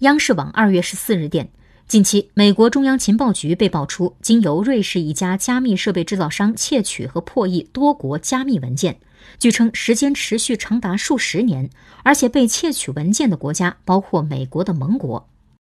央视网二月十四日电近期美国中央情报局被曝出经由瑞士一家加密设备制造商窃取和破译多国加密文件据称时间持续长达数十年而且被窃取文件的国家包括美国的盟国。